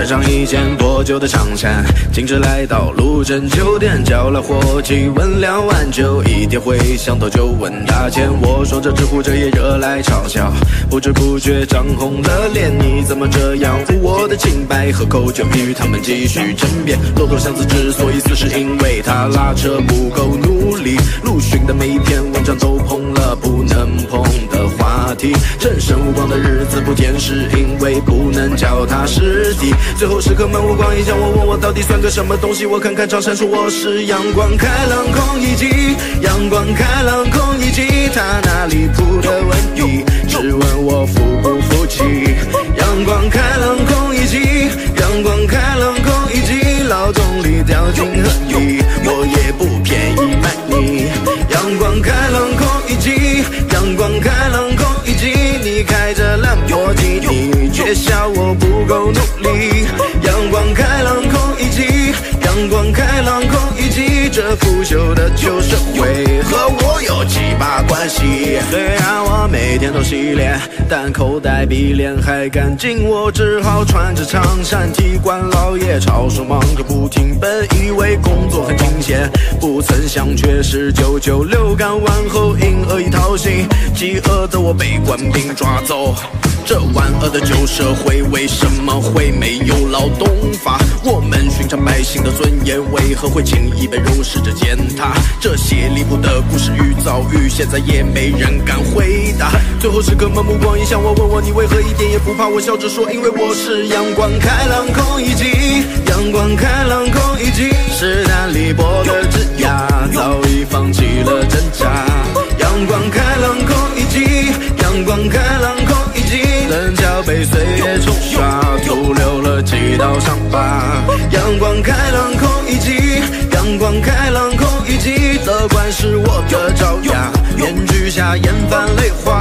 穿上一件破旧的长衫，径直来到路镇酒店，叫了伙计问两碗酒，一点回想到就问价钱。我说这知乎这也惹来嘲笑，不知不觉涨红了脸。你怎么这样污我的清白？喝口酒与他们继续争辩。骆驼祥子之所以死，是因为他拉车不够努力。陆巡的每一篇文章都碰了不能碰的话题。正生无光的日子不甜，是因为不脚踏实地。最后时刻满无光一将我问我到底算个什么东西？我看看长山，说我是阳光开朗空一季，阳光开朗空一季，他哪里铺的文艺？只问我服不服气？阳光开朗空一季，阳光开朗空一季，劳动力掉进河这腐朽的旧社会和我有几把关系。每天都洗脸，但口袋比脸还干净，我只好穿着长衫替官老爷抄手忙个不停。本以为工作很清闲，不曾想却是九九六干完后因恶意讨薪，饥饿的我被官兵抓走。这万恶的旧社会为什么会没有劳动法？我们寻常百姓的尊严为何会轻易被容视着践踏？这些离谱的故事与遭遇，现在也没人敢回答。最后时刻们目光一向我，问我你为何一点也不怕？我笑着说，因为我是阳光开朗空一击，阳光开朗空一击。史丹利伯格之牙早已放弃了挣扎。阳光开朗空一击，阳光开朗空一击，棱角被岁月冲刷，徒留了几道伤疤。阳光开朗空一击，阳光开朗空一击，乐观是我的爪牙，面具下眼泛泪花。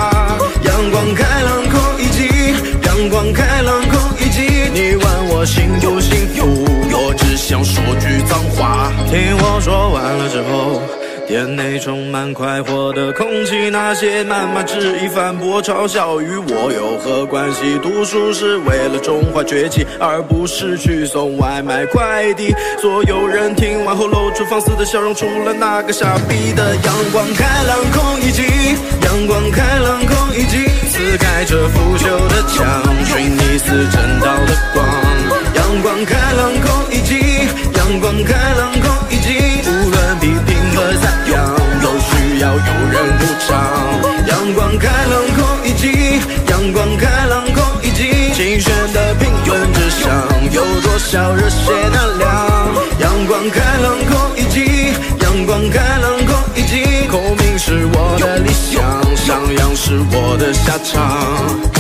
听我说完了之后。店内充满快活的空气，那些谩骂、质疑、反驳、嘲笑与我有何关系？读书是为了中华崛起，而不是去送外卖快递。所有人听完后露出放肆的笑容，除了那个傻逼的。阳光开朗空一季，阳光开朗空一季，撕开这腐朽的墙，寻你似正道的光。阳光开朗空一击，无论批评和赞扬，都需要有人鼓掌。阳光开朗空一击，阳光开朗空一击，竞选的评论之上，有多少热血能量？阳光开朗空一击，阳光开朗空一击，孔明是我的理想，上扬是我的下场。